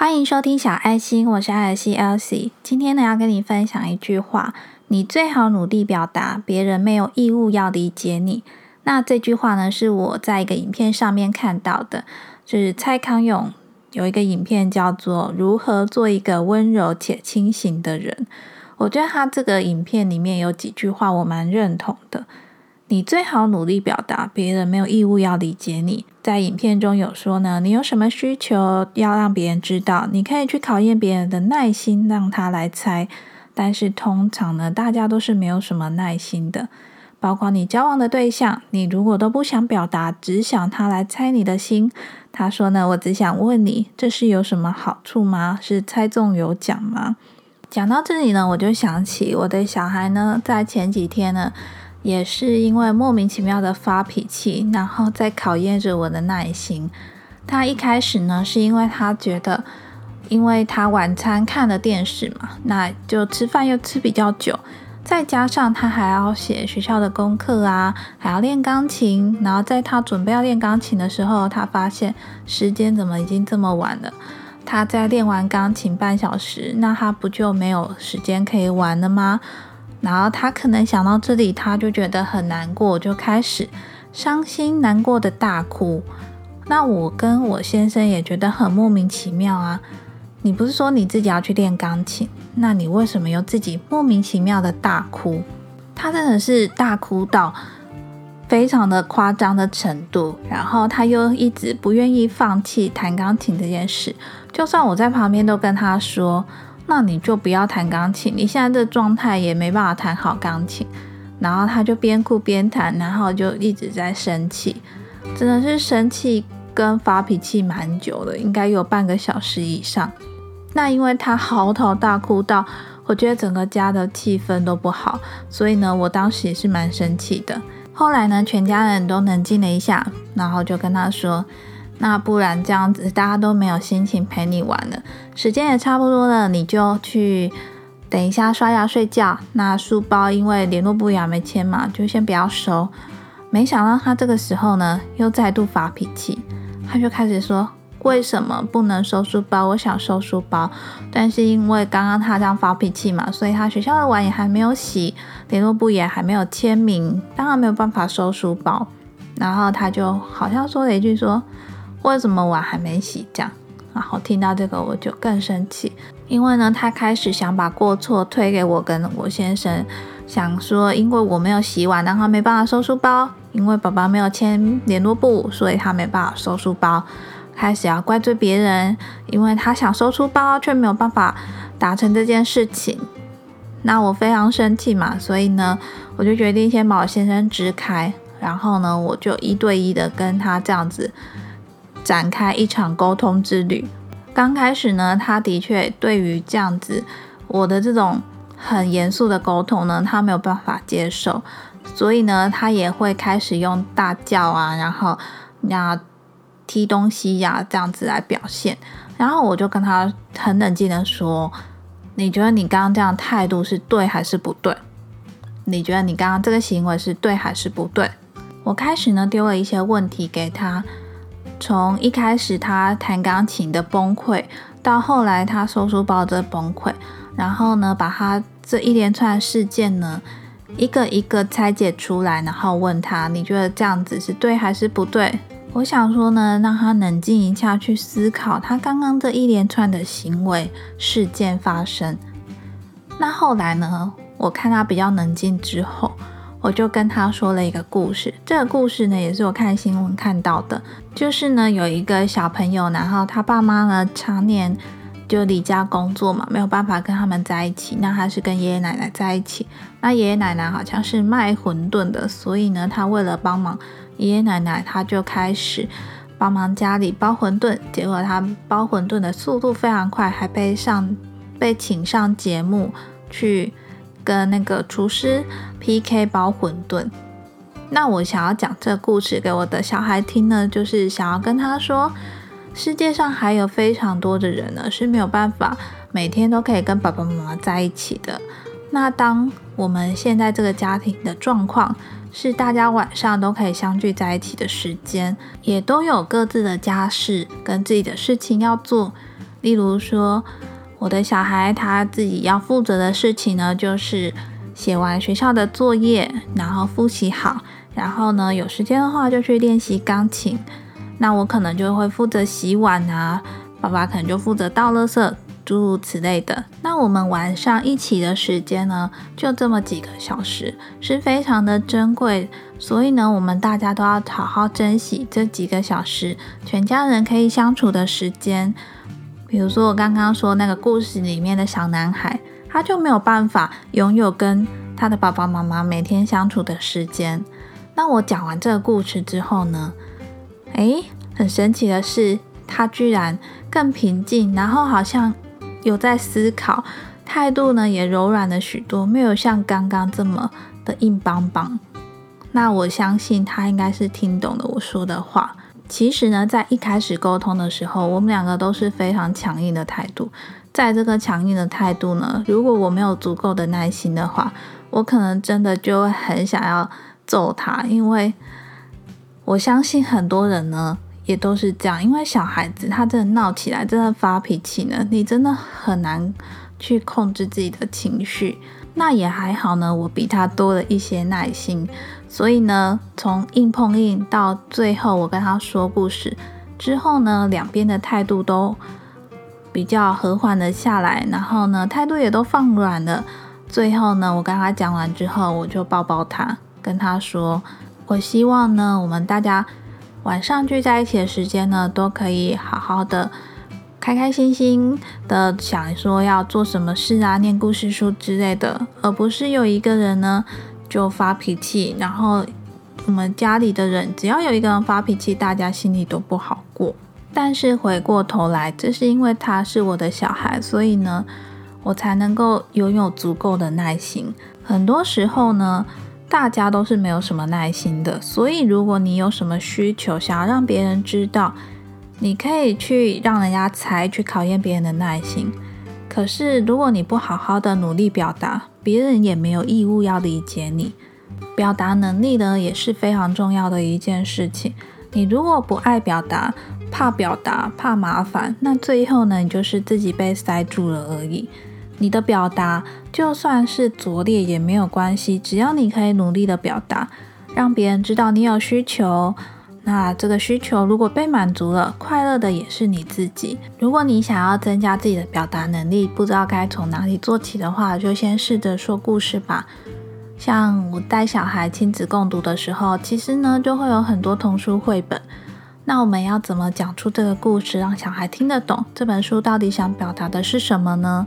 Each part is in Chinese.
欢迎收听小爱心，我是艾尔西 Elsie。今天呢，要跟你分享一句话：你最好努力表达，别人没有义务要理解你。那这句话呢，是我在一个影片上面看到的，就是蔡康永有一个影片叫做《如何做一个温柔且清醒的人》。我觉得他这个影片里面有几句话我蛮认同的。你最好努力表达，别人没有义务要理解你。在影片中有说呢，你有什么需求要让别人知道，你可以去考验别人的耐心，让他来猜。但是通常呢，大家都是没有什么耐心的。包括你交往的对象，你如果都不想表达，只想他来猜你的心，他说呢，我只想问你，这是有什么好处吗？是猜中有奖吗？讲到这里呢，我就想起我的小孩呢，在前几天呢。也是因为莫名其妙的发脾气，然后在考验着我的耐心。他一开始呢，是因为他觉得，因为他晚餐看了电视嘛，那就吃饭又吃比较久，再加上他还要写学校的功课啊，还要练钢琴。然后在他准备要练钢琴的时候，他发现时间怎么已经这么晚了？他在练完钢琴半小时，那他不就没有时间可以玩了吗？然后他可能想到这里，他就觉得很难过，就开始伤心难过的大哭。那我跟我先生也觉得很莫名其妙啊！你不是说你自己要去练钢琴，那你为什么又自己莫名其妙的大哭？他真的是大哭到非常的夸张的程度，然后他又一直不愿意放弃弹钢琴这件事，就算我在旁边都跟他说。那你就不要弹钢琴，你现在这状态也没办法弹好钢琴。然后他就边哭边弹，然后就一直在生气，真的是生气跟发脾气蛮久的，应该有半个小时以上。那因为他嚎啕大哭到，我觉得整个家的气氛都不好，所以呢，我当时也是蛮生气的。后来呢，全家人都冷静了一下，然后就跟他说。那不然这样子，大家都没有心情陪你玩了，时间也差不多了，你就去等一下刷牙睡觉。那书包因为联络簿也没签嘛，就先不要收。没想到他这个时候呢，又再度发脾气，他就开始说：为什么不能收书包？我想收书包，但是因为刚刚他这样发脾气嘛，所以他学校的碗也还没有洗，联络簿也还没有签名，当然没有办法收书包。然后他就好像说了一句说。为什么碗还没洗？这样，然后听到这个我就更生气，因为呢，他开始想把过错推给我跟我先生，想说因为我没有洗碗，然后没办法收书包；因为爸爸没有签联络簿，所以他没办法收书包。开始要怪罪别人，因为他想收书包却没有办法达成这件事情。那我非常生气嘛，所以呢，我就决定先把我先生支开，然后呢，我就一对一的跟他这样子。展开一场沟通之旅。刚开始呢，他的确对于这样子我的这种很严肃的沟通呢，他没有办法接受，所以呢，他也会开始用大叫啊，然后呀踢东西呀这样子来表现。然后我就跟他很冷静的说：“你觉得你刚刚这样态度是对还是不对？你觉得你刚刚这个行为是对还是不对？”我开始呢丢了一些问题给他。从一开始他弹钢琴的崩溃，到后来他收书包的崩溃，然后呢，把他这一连串事件呢，一个一个拆解出来，然后问他，你觉得这样子是对还是不对？我想说呢，让他冷静一下去思考他刚刚这一连串的行为事件发生。那后来呢，我看他比较冷静之后。我就跟他说了一个故事，这个故事呢也是我看新闻看到的，就是呢有一个小朋友，然后他爸妈呢常年就离家工作嘛，没有办法跟他们在一起，那他是跟爷爷奶奶在一起，那爷爷奶奶好像是卖馄饨的，所以呢他为了帮忙爷爷奶奶，他就开始帮忙家里包馄饨，结果他包馄饨的速度非常快，还被上被请上节目去。跟那个厨师 PK 包馄饨，那我想要讲这个故事给我的小孩听呢，就是想要跟他说，世界上还有非常多的人呢是没有办法每天都可以跟爸爸妈妈在一起的。那当我们现在这个家庭的状况是大家晚上都可以相聚在一起的时间，也都有各自的家事跟自己的事情要做。例如说，我的小孩他自己要负责的事情呢，就是写完学校的作业，然后复习好，然后呢有时间的话就去练习钢琴。那我可能就会负责洗碗啊，爸爸可能就负责倒垃圾，诸如此类的。那我们晚上一起的时间呢，就这么几个小时，是非常的珍贵。所以呢，我们大家都要好好珍惜这几个小时，全家人可以相处的时间。比如说我刚刚说那个故事里面的小男孩，他就没有办法拥有跟他的爸爸妈妈每天相处的时间。那我讲完这个故事之后呢，诶，很神奇的是，他居然更平静，然后好像有在思考，态度呢也柔软了许多，没有像刚刚这么的硬邦邦。那我相信他应该是听懂了我说的话。其实呢，在一开始沟通的时候，我们两个都是非常强硬的态度。在这个强硬的态度呢，如果我没有足够的耐心的话，我可能真的就会很想要揍他。因为我相信很多人呢也都是这样，因为小孩子他真的闹起来，真的发脾气呢，你真的很难去控制自己的情绪。那也还好呢，我比他多了一些耐心。所以呢，从硬碰硬到最后，我跟他说故事之后呢，两边的态度都比较和缓的下来，然后呢，态度也都放软了。最后呢，我跟他讲完之后，我就抱抱他，跟他说：“我希望呢，我们大家晚上聚在一起的时间呢，都可以好好的、开开心心的想说要做什么事啊，念故事书之类的，而不是有一个人呢。”就发脾气，然后我们家里的人只要有一个人发脾气，大家心里都不好过。但是回过头来，这是因为他是我的小孩，所以呢，我才能够拥有足够的耐心。很多时候呢，大家都是没有什么耐心的。所以如果你有什么需求，想要让别人知道，你可以去让人家猜，去考验别人的耐心。可是如果你不好好的努力表达，别人也没有义务要理解你，表达能力呢也是非常重要的一件事情。你如果不爱表达，怕表达，怕麻烦，那最后呢，你就是自己被塞住了而已。你的表达就算是拙劣也没有关系，只要你可以努力的表达，让别人知道你有需求。那这个需求如果被满足了，快乐的也是你自己。如果你想要增加自己的表达能力，不知道该从哪里做起的话，就先试着说故事吧。像我带小孩亲子共读的时候，其实呢就会有很多童书绘本。那我们要怎么讲出这个故事，让小孩听得懂？这本书到底想表达的是什么呢？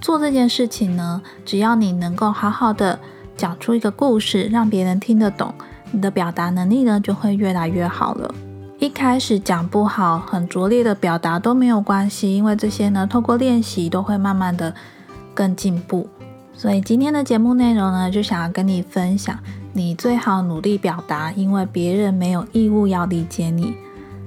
做这件事情呢，只要你能够好好的讲出一个故事，让别人听得懂。你的表达能力呢就会越来越好了。一开始讲不好、很拙劣的表达都没有关系，因为这些呢，透过练习都会慢慢的更进步。所以今天的节目内容呢，就想要跟你分享，你最好努力表达，因为别人没有义务要理解你。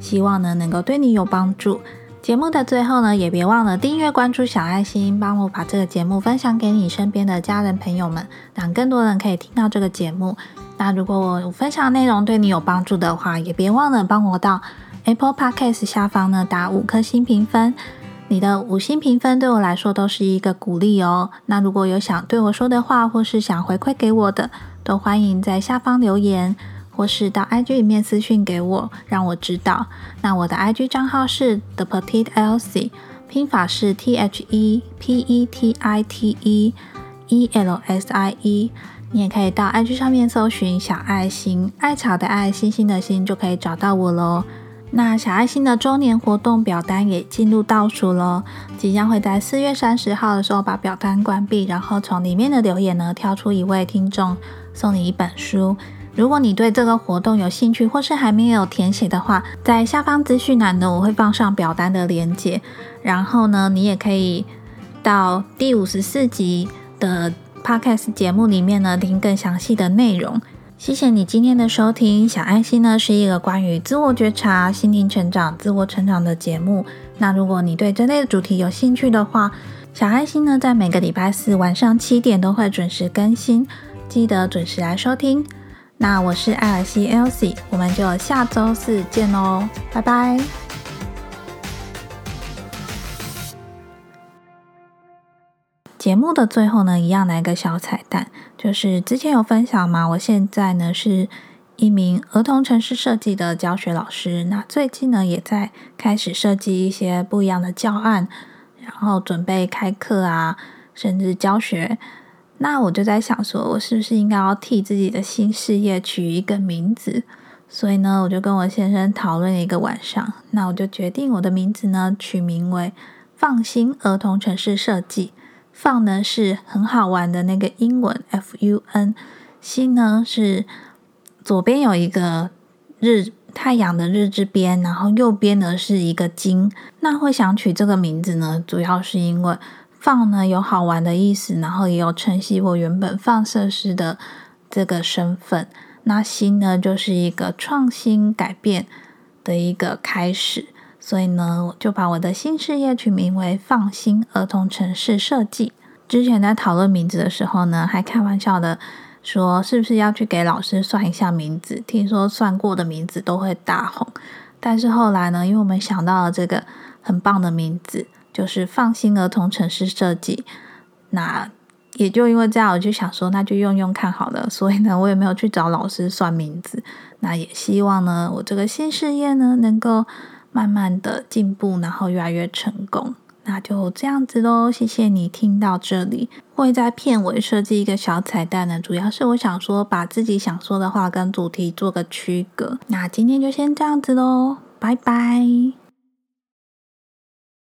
希望呢能够对你有帮助。节目的最后呢，也别忘了订阅、关注小爱心，帮我把这个节目分享给你身边的家人朋友们，让更多人可以听到这个节目。那如果我分享内容对你有帮助的话，也别忘了帮我到 Apple Podcast 下方呢打五颗星评分。你的五星评分对我来说都是一个鼓励哦。那如果有想对我说的话，或是想回馈给我的，都欢迎在下方留言，或是到 IG 里面私讯给我，让我知道。那我的 IG 账号是 The Petite Elsie，拼法是 T H E P E T I T E E L S I E。你也可以到 IG 上面搜寻“小爱心”，艾草的爱，星星的星，就可以找到我喽。那小爱心的周年活动表单也进入倒数喽，即将会在四月三十号的时候把表单关闭，然后从里面的留言呢挑出一位听众送你一本书。如果你对这个活动有兴趣，或是还没有填写的话，在下方资讯栏呢我会放上表单的链接，然后呢你也可以到第五十四集的。Podcast 节目里面呢，听更详细的内容。谢谢你今天的收听。小爱心呢是一个关于自我觉察、心灵成长、自我成长的节目。那如果你对这类的主题有兴趣的话，小爱心呢在每个礼拜四晚上七点都会准时更新，记得准时来收听。那我是艾尔西 elsie 我们就下周四见喽拜拜。节目的最后呢一样来个小彩蛋就是之前有分享嘛我现在呢是一名儿童城市设计的教学老师那最近呢也在开始设计一些不一样的教案然后准备开课啊甚至教学。那我就在想，说我是不是应该要替自己的新事业取一个名字？所以呢，我就跟我先生讨论了一个晚上。那我就决定我的名字呢，取名为“放心儿童城市设计”。放呢是很好玩的那个英文 F U N，心呢是左边有一个日太阳的日字边，然后右边呢是一个金。那会想取这个名字呢，主要是因为放呢有好玩的意思，然后也有承袭我原本放射师的这个身份。那新呢，就是一个创新改变的一个开始，所以呢，我就把我的新事业取名为“放心儿童城市设计”。之前在讨论名字的时候呢，还开玩笑的说，是不是要去给老师算一下名字？听说算过的名字都会大红。但是后来呢，因为我们想到了这个很棒的名字，就是“放心儿童城市设计”，那。也就因为这样，我就想说，那就用用看好了。所以呢，我也没有去找老师算名字。那也希望呢，我这个新事业呢，能够慢慢的进步，然后越来越成功。那就这样子喽。谢谢你听到这里。会在片尾设计一个小彩蛋呢，主要是我想说，把自己想说的话跟主题做个区隔。那今天就先这样子喽，拜拜。